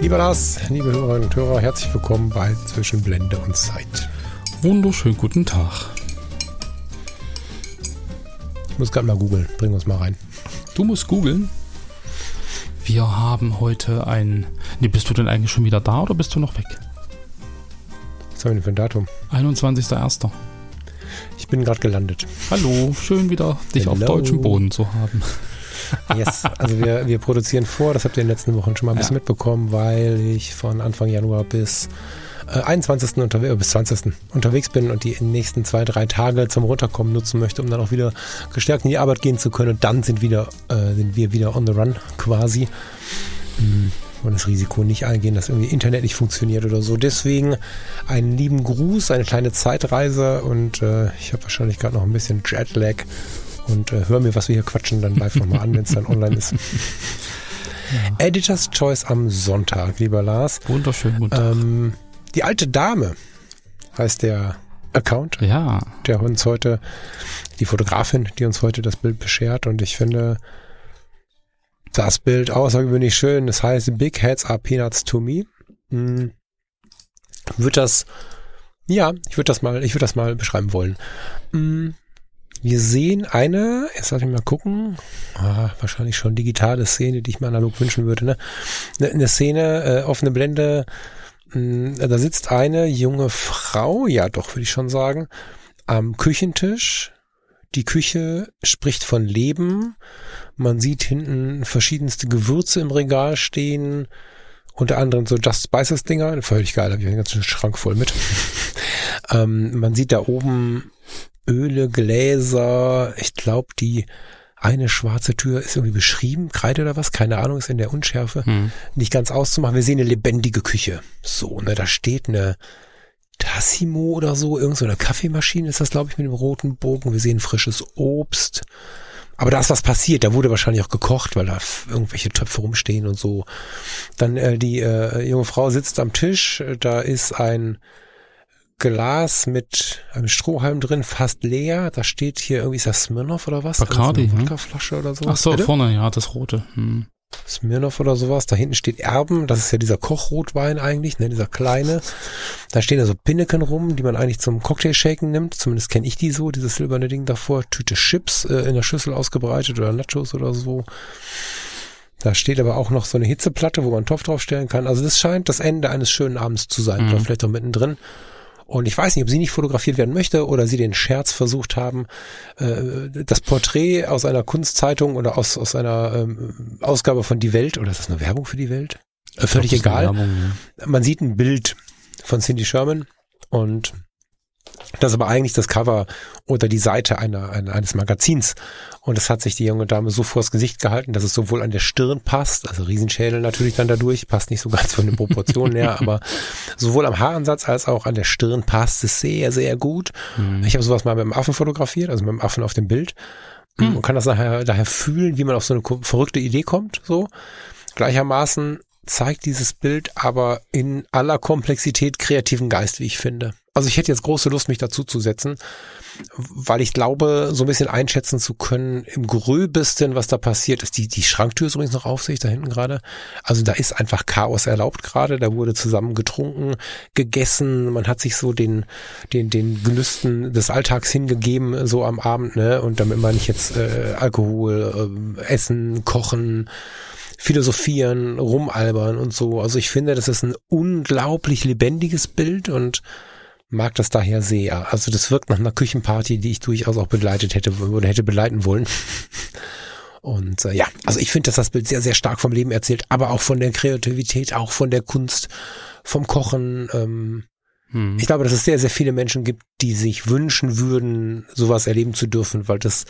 Lieber Lars, liebe Hörerinnen und Hörer, herzlich willkommen bei Zwischen Blende und Zeit. Wunderschönen guten Tag. Ich muss gerade mal googeln. Bring uns mal rein. Du musst googeln. Wir haben heute ein. Nee, bist du denn eigentlich schon wieder da oder bist du noch weg? Was haben wir denn für ein Datum? 21.01. Ich bin gerade gelandet. Hallo, schön wieder dich Hello. auf deutschem Boden zu haben. Yes, also wir, wir produzieren vor, das habt ihr in den letzten Wochen schon mal ein bisschen Ja. mitbekommen, weil ich von Anfang Januar bis äh, 21. Unterwe bis 20. unterwegs bin und die nächsten zwei, drei Tage zum Runterkommen nutzen möchte, um dann auch wieder gestärkt in die Arbeit gehen zu können. Und dann sind, wieder, äh, sind wir wieder on the run quasi. Mm, Und das Risiko nicht eingehen, dass irgendwie Internet nicht funktioniert oder so. Deswegen einen lieben Gruß, eine kleine Zeitreise und äh, ich habe wahrscheinlich gerade noch ein bisschen Jetlag und äh, hör mir, was wir hier quatschen, dann live nochmal an, wenn es dann online ist. Editor's Choice am Sonntag, lieber Lars. Wunderschönen guten Tag. Ähm, die alte Dame heißt der Account, ja, der uns heute, die Fotografin, die uns heute das Bild beschert und ich finde das Bild außergewöhnlich schön. Das heißt Big Heads are Peanuts to me. Hm. Wird das, ja, ich würde das mal, ich würde das mal beschreiben wollen. Hm. Wir sehen eine, jetzt lass mich mal gucken, ah, wahrscheinlich schon digitale Szene, die ich mir analog wünschen würde, ne? Eine, eine Szene, äh, offene Blende, mh, da sitzt eine junge Frau, ja doch, würde ich schon sagen, am Küchentisch. Die Küche spricht von Leben. Man sieht hinten verschiedenste Gewürze im Regal stehen. Unter anderem so Just Spices Dinger. Völlig geil, habe ich einen ganzen Schrank voll mit. ähm, man sieht da oben Öle, Gläser. Ich glaube, die eine schwarze Tür ist irgendwie beschrieben, Kreide oder was, keine Ahnung, ist in der Unschärfe hm. nicht ganz auszumachen. Wir sehen eine lebendige Küche. So, ne, da steht eine Tassimo oder so, irgend so eine Kaffeemaschine ist das, glaube ich, mit dem roten Bogen. Wir sehen frisches Obst. Aber da ist was passiert. Da wurde wahrscheinlich auch gekocht, weil da irgendwelche Töpfe rumstehen und so. Dann äh, die äh, junge Frau sitzt am Tisch. Da ist ein Glas mit einem Strohhalm drin, fast leer. Da steht hier irgendwie, ist das Smirnoff oder was? Bacardi, Irgend so eine hm? Wodkaflasche oder so. Ach so, Bitte? vorne, ja, das rote. Hm. Smirnoff oder sowas. Da hinten steht Erben. Das ist ja dieser Kochrotwein eigentlich, ne, dieser kleine. Da stehen also Pinneken rum, die man eigentlich zum Cocktail-Shaken nimmt. Zumindest kenne ich die so, dieses silberne Ding davor. Tüte Chips äh, in der Schüssel ausgebreitet oder Nachos oder so. Da steht aber auch noch so eine Hitzeplatte, wo man einen Topf draufstellen kann. Also das scheint das Ende eines schönen Abends zu sein. Mhm. Oder vielleicht auch mittendrin. Und ich weiß nicht, ob sie nicht fotografiert werden möchte oder sie den Scherz versucht haben, äh, das Porträt aus einer Kunstzeitung oder aus, aus einer ähm, Ausgabe von Die Welt, oder ist das eine Werbung für die Welt? Äh, völlig glaub, egal. Werbung, Man sieht ein Bild von Cindy Sherman und das ist aber eigentlich das Cover oder die Seite einer, einer, eines Magazins. Und das hat sich die junge Dame so vors Gesicht gehalten, dass es sowohl an der Stirn passt, also Riesenschädel natürlich dann dadurch, passt nicht so ganz von den Proportionen her, aber sowohl am Haaransatz als auch an der Stirn passt es sehr, sehr gut. ja. Hm. Ich habe sowas mal mit dem Affen fotografiert, also mit dem Affen auf dem Bild. Hm. Und kann das nachher, daher fühlen, wie man auf so eine verrückte Idee kommt, so. Gleichermaßen zeigt dieses Bild aber in aller Komplexität kreativen Geist, wie ich finde. Also ich hätte jetzt große Lust, mich dazu zu setzen, weil ich glaube, so ein bisschen einschätzen zu können, im gröbesten, was da passiert ist. Die, die Schranktür ist übrigens noch auf sich, da hinten gerade. Also da ist einfach Chaos erlaubt gerade. Da wurde zusammen getrunken, gegessen. Man hat sich so den, den, den Gelüsten des Alltags hingegeben, so am Abend, ne? Und damit meine ich jetzt äh, Alkohol, ähm, Essen, Kochen, philosophieren, rumalbern und so. Also ich finde, das ist ein unglaublich lebendiges Bild und mag das daher sehr. Also das wirkt nach einer Küchenparty, die ich durchaus auch begleitet hätte oder hätte begleiten wollen. Und äh, ja, also ich finde, dass das Bild sehr, sehr stark vom Leben erzählt, aber auch von der Kreativität, auch von der Kunst, vom Kochen. Ähm, Hm. Ich glaube, dass es sehr, sehr viele Menschen gibt, die sich wünschen würden, sowas erleben zu dürfen, weil das,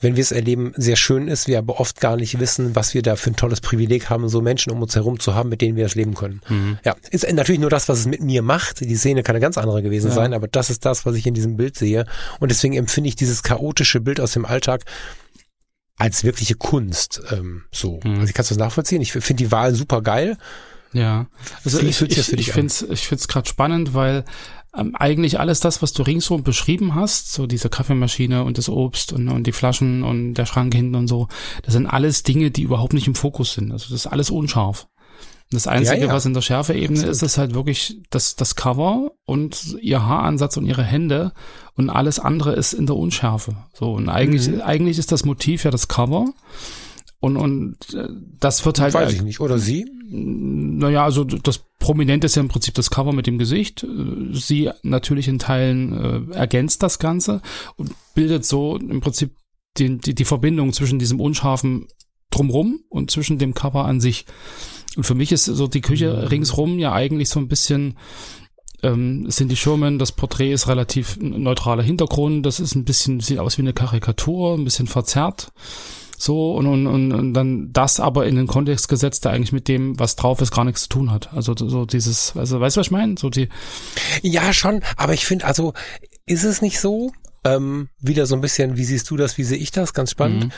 wenn wir es erleben, sehr schön ist, wir aber oft gar nicht wissen, was wir da für ein tolles Privileg haben, so Menschen um uns herum zu haben, mit denen wir das leben können. Hm. Ja, ist natürlich nur das, was es mit mir macht. Die Szene kann eine ganz andere gewesen ja. sein, aber das ist das, was ich in diesem Bild sehe. Und deswegen empfinde ich dieses chaotische Bild aus dem Alltag als wirkliche Kunst. Ähm, so. Hm. Also ich kann das nachvollziehen. Ich finde die Wahl super geil. Ja, also Wie ich, ich, ich finde es ich find's gerade spannend, weil ähm, eigentlich alles das, was du ringsherum beschrieben hast, so diese Kaffeemaschine und das Obst und, und die Flaschen und der Schrank hinten und so, das sind alles Dinge, die überhaupt nicht im Fokus sind. Also das ist alles unscharf. Das Einzige, ja, ja. was in der Schärfeebene ist, ist halt wirklich das, das Cover und ihr Haaransatz und ihre Hände und alles andere ist in der Unschärfe. So, und eigentlich, mhm. eigentlich ist das Motiv ja das Cover. Und, und äh, das wird halt. Weiß ich nicht. Oder sie? Naja, also das Prominente ist ja im Prinzip das Cover mit dem Gesicht. Sie natürlich in Teilen äh, ergänzt das Ganze und bildet so im Prinzip die, die, die Verbindung zwischen diesem unscharfen Drumrum und zwischen dem Cover an sich. Und für mich ist so die Küche mhm. ringsrum ja eigentlich so ein bisschen ähm, Cindy Sherman, das Porträt ist relativ neutraler Hintergrund, das ist ein bisschen, sieht aus wie eine Karikatur, ein bisschen verzerrt. So, und, und, und, und dann das aber in den Kontext gesetzt, der eigentlich mit dem, was drauf ist, gar nichts zu tun hat. Also so dieses, also weißt du, was ich meine? So die. Ja, schon, aber ich finde, also ist es nicht so? Ähm, wieder so ein bisschen, wie siehst du das, wie sehe ich das? Ganz spannend. Mhm.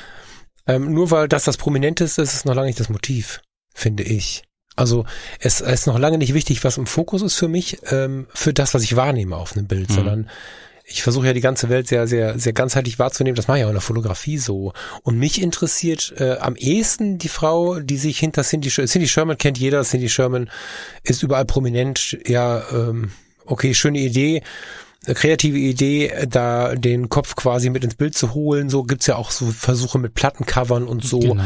Ähm, nur weil das das Prominenteste ist, ist es noch lange nicht das Motiv, finde ich. Also es, es ist noch lange nicht wichtig, was im Fokus ist für mich, ähm, für das, was ich wahrnehme auf einem Bild, mhm. sondern ich versuche ja die ganze Welt sehr, sehr, sehr ganzheitlich wahrzunehmen. Das mache ich auch in der Fotografie so. Und mich interessiert äh, am ehesten die Frau, die sich hinter Cindy, Cindy Sherman kennt jeder. Cindy Sherman ist überall prominent. Ja, ähm, okay, schöne Idee kreative Idee, da den Kopf quasi mit ins Bild zu holen. So gibt's ja auch so Versuche mit Plattencovern und so. Genau.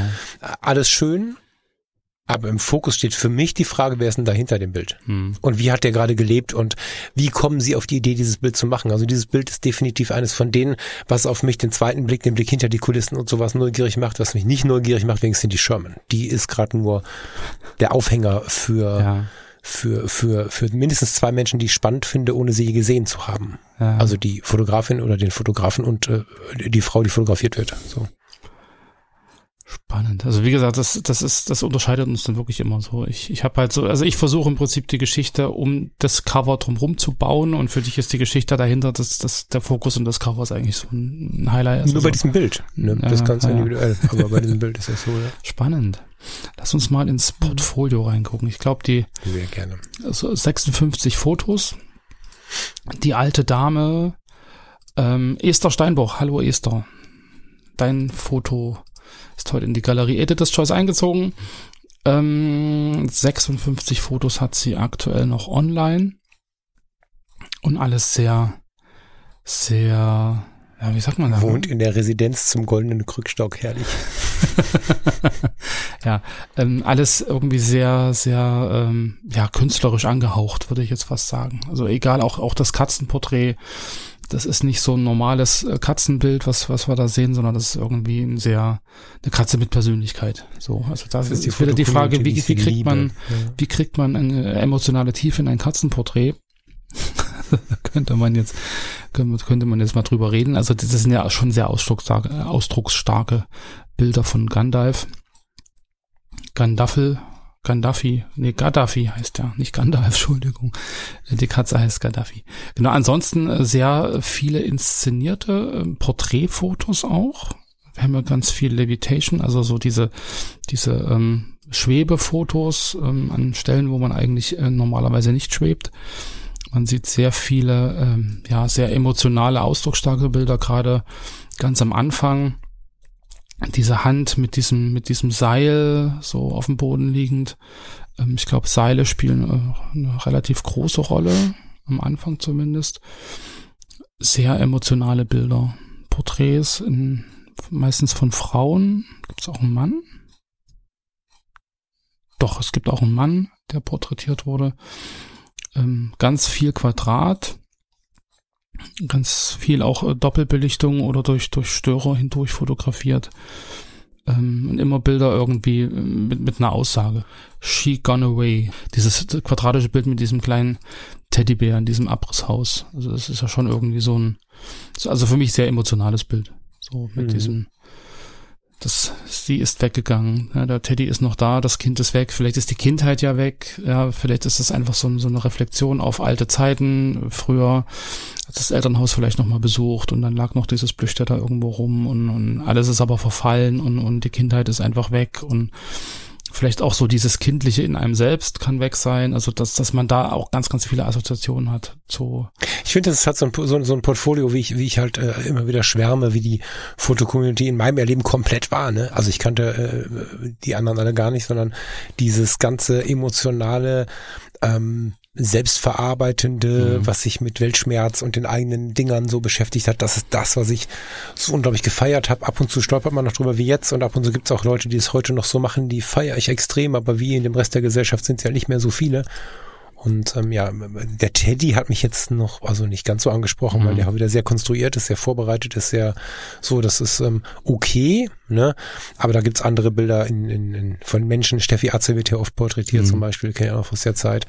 Alles schön. Aber im Fokus steht für mich die Frage, wer ist denn da hinter dem Bild? Hm. Und wie hat der gerade gelebt und wie kommen Sie auf die Idee, dieses Bild zu machen? Also dieses Bild ist definitiv eines von denen, was auf mich den zweiten Blick, den Blick hinter die Kulissen und sowas neugierig macht, was mich nicht neugierig macht, wegen Cindy Sherman. Die ist gerade nur der Aufhänger für, ja. für, für, für mindestens zwei Menschen, die ich spannend finde, ohne sie gesehen zu haben. Ja. Also die Fotografin oder den Fotografen und äh, die Frau, die fotografiert wird. So. Spannend. Also wie gesagt, das, das ist, das unterscheidet uns dann wirklich immer so. Ich, ich habe halt so, also ich versuche im Prinzip die Geschichte um das Cover drumherum zu bauen und für dich ist die Geschichte dahinter, dass, dass der Fokus und das Cover ist eigentlich so ein Highlight. Nur bei diesem Bild. Ne? Das ist ganz ja. individuell, aber bei diesem Bild ist das so. Ja. Spannend. Lass uns mal ins Portfolio reingucken. Ich glaube, die Sehr gerne. Also 56 Fotos. Die alte Dame, ähm, Esther Steinbruch. Hallo Esther. Dein Foto ist heute in die Galerie Editor's Choice eingezogen. Ähm, 56 Fotos hat sie aktuell noch online. Und alles sehr, sehr, ja, wie sagt man da? Wohnt in der Residenz zum goldenen Krückstock, herrlich. ja, ähm, alles irgendwie sehr, sehr, ähm, ja, künstlerisch angehaucht, würde ich jetzt fast sagen. Also egal, auch, auch das Katzenporträt das ist nicht so ein normales äh, Katzenbild, was, was wir da sehen, sondern das ist irgendwie ein sehr, eine Katze mit Persönlichkeit. So, also das, das ist die, wieder die Frage, wie, wie kriegt man, ja. wie kriegt man eine emotionale Tiefe in ein Katzenporträt? könnte man jetzt, könnte man jetzt mal drüber reden. Also das sind ja schon sehr ausdrucksstarke, ausdrucksstarke Bilder von Gandalf. Gandaffel, Gaddafi, nee, Gaddafi heißt ja, nicht Gandalf, Entschuldigung. Die Katze heißt Gaddafi. Genau, ansonsten äh, sehr viele inszenierte äh, Porträtfotos auch. Wir haben ja ganz viel Levitation, also so diese, diese ähm, Schwebefotos ähm, an Stellen, wo man eigentlich äh, normalerweise nicht schwebt. Man sieht sehr viele, ähm, ja, sehr emotionale, ausdrucksstarke Bilder, gerade ganz am Anfang diese Hand mit diesem, mit diesem Seil so auf dem Boden liegend. Ähm, ich glaube, Seile spielen äh, eine relativ große Rolle, am Anfang zumindest. Sehr emotionale Bilder. Porträts, in, meistens von Frauen. Gibt es auch einen Mann? Doch, es gibt auch einen Mann, der porträtiert wurde. Ähm, ganz viel Quadrat ganz viel auch äh, Doppelbelichtung oder durch, durch Störer hindurch fotografiert. ähm, und immer Bilder irgendwie äh, mit, mit einer Aussage. She gone away. Dieses quadratische Bild mit diesem kleinen Teddybär in diesem Abrisshaus. Also das ist ja schon irgendwie so ein, also für mich sehr emotionales Bild. So mit mhm. diesem das, sie ist weggegangen, ja, der Teddy ist noch da, das Kind ist weg, vielleicht ist die Kindheit ja weg, ja, vielleicht ist das einfach so, so eine Reflexion auf alte Zeiten, früher hat das Elternhaus vielleicht nochmal besucht und dann lag noch dieses Blüchter da irgendwo rum und, und alles ist aber verfallen und, und die Kindheit ist einfach weg und vielleicht auch so dieses Kindliche in einem selbst kann weg sein, also dass, dass man da auch ganz, ganz viele Assoziationen hat zu. Ich finde, das hat so ein, so, so ein Portfolio, wie ich, wie ich halt äh, immer wieder schwärme, wie die Fotocommunity in meinem Erleben komplett war. Ne? Also ich kannte äh, die anderen alle gar nicht, sondern dieses ganze emotionale ähm, selbstverarbeitende, mhm. was sich mit Weltschmerz und den eigenen Dingern so beschäftigt hat, das ist das, was ich so unglaublich gefeiert habe. Ab und zu stolpert man noch drüber wie jetzt und ab und zu gibt es auch Leute, die es heute noch so machen, die feiere ich extrem, aber wie in dem Rest der Gesellschaft sind es ja nicht mehr so viele. Und ähm, ja, der Teddy hat mich jetzt noch, also nicht ganz so angesprochen, mhm. weil der auch wieder sehr konstruiert ist, sehr vorbereitet ist, sehr so, das ist ähm, okay, ne? Aber da gibt's andere Bilder in, in, in, von Menschen, Steffi Atze wird hier oft porträtiert mhm. zum Beispiel, kenne ich auch aus der Zeit,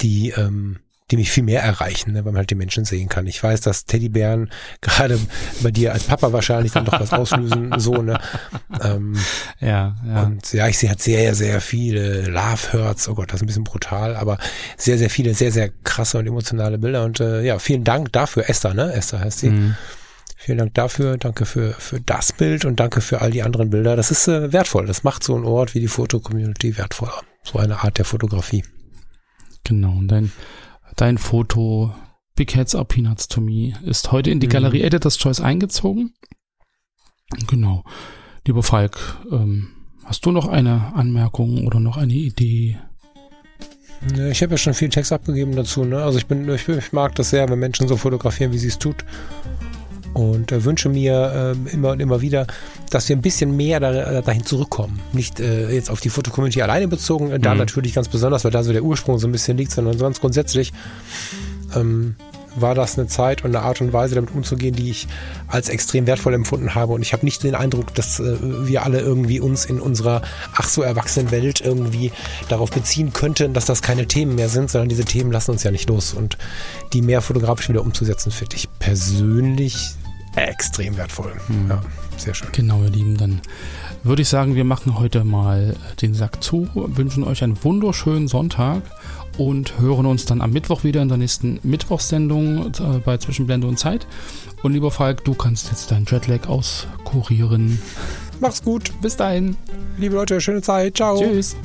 die ähm, die mich viel mehr erreichen, ne, weil man halt die Menschen sehen kann. Ich weiß, dass Teddybären gerade bei dir als Papa wahrscheinlich dann doch was auslösen, so, ne? Ähm, ja, ja. Und ja, ich sehe halt sehr, sehr viele Love Hurts, oh Gott, das ist ein bisschen brutal, aber sehr, sehr viele, sehr, sehr krasse und emotionale Bilder. Und äh, ja, vielen Dank dafür, Esther, ne? Esther heißt sie. Mhm. Vielen Dank dafür, danke für, für das Bild und danke für all die anderen Bilder. Das ist äh, wertvoll. Das macht so einen Ort wie die Foto-Community wertvoller. So eine Art der Fotografie. Genau. Und dein Dein Foto Big Heads are Peanuts to Me ist heute in die mhm. Galerie Editors Choice eingezogen. Genau. Lieber Falk, ähm, hast du noch eine Anmerkung oder noch eine Idee? Ich habe ja schon viel Text abgegeben dazu. Ne? Also ich bin, ich, ich mag das sehr, wenn Menschen so fotografieren, wie sie es tut und äh, wünsche mir äh, immer und immer wieder, dass wir ein bisschen mehr da, dahin zurückkommen. Nicht äh, jetzt auf die Fotocommunity alleine bezogen, äh, da mhm. natürlich ganz besonders, weil da so der Ursprung so ein bisschen liegt, sondern sonst grundsätzlich ähm, war das eine Zeit und eine Art und Weise, damit umzugehen, die ich als extrem wertvoll empfunden habe. Und ich habe nicht den Eindruck, dass äh, wir alle irgendwie uns in unserer ach so erwachsenen Welt irgendwie darauf beziehen könnten, dass das keine Themen mehr sind, sondern diese Themen lassen uns ja nicht los. Und die mehr fotografisch wieder umzusetzen, finde ich persönlich extrem wertvoll. Mhm. Ja, sehr schön. Genau, ihr Lieben, dann würde ich sagen, wir machen heute mal den Sack zu, wünschen euch einen wunderschönen Sonntag und hören uns dann am Mittwoch wieder in der nächsten Mittwochssendung äh, bei Zwischenblende und Zeit. Und lieber Falk, du kannst jetzt deinen Jetlag auskurieren. Mach's gut. Bis dahin. Liebe Leute, schöne Zeit. Ciao. Tschüss.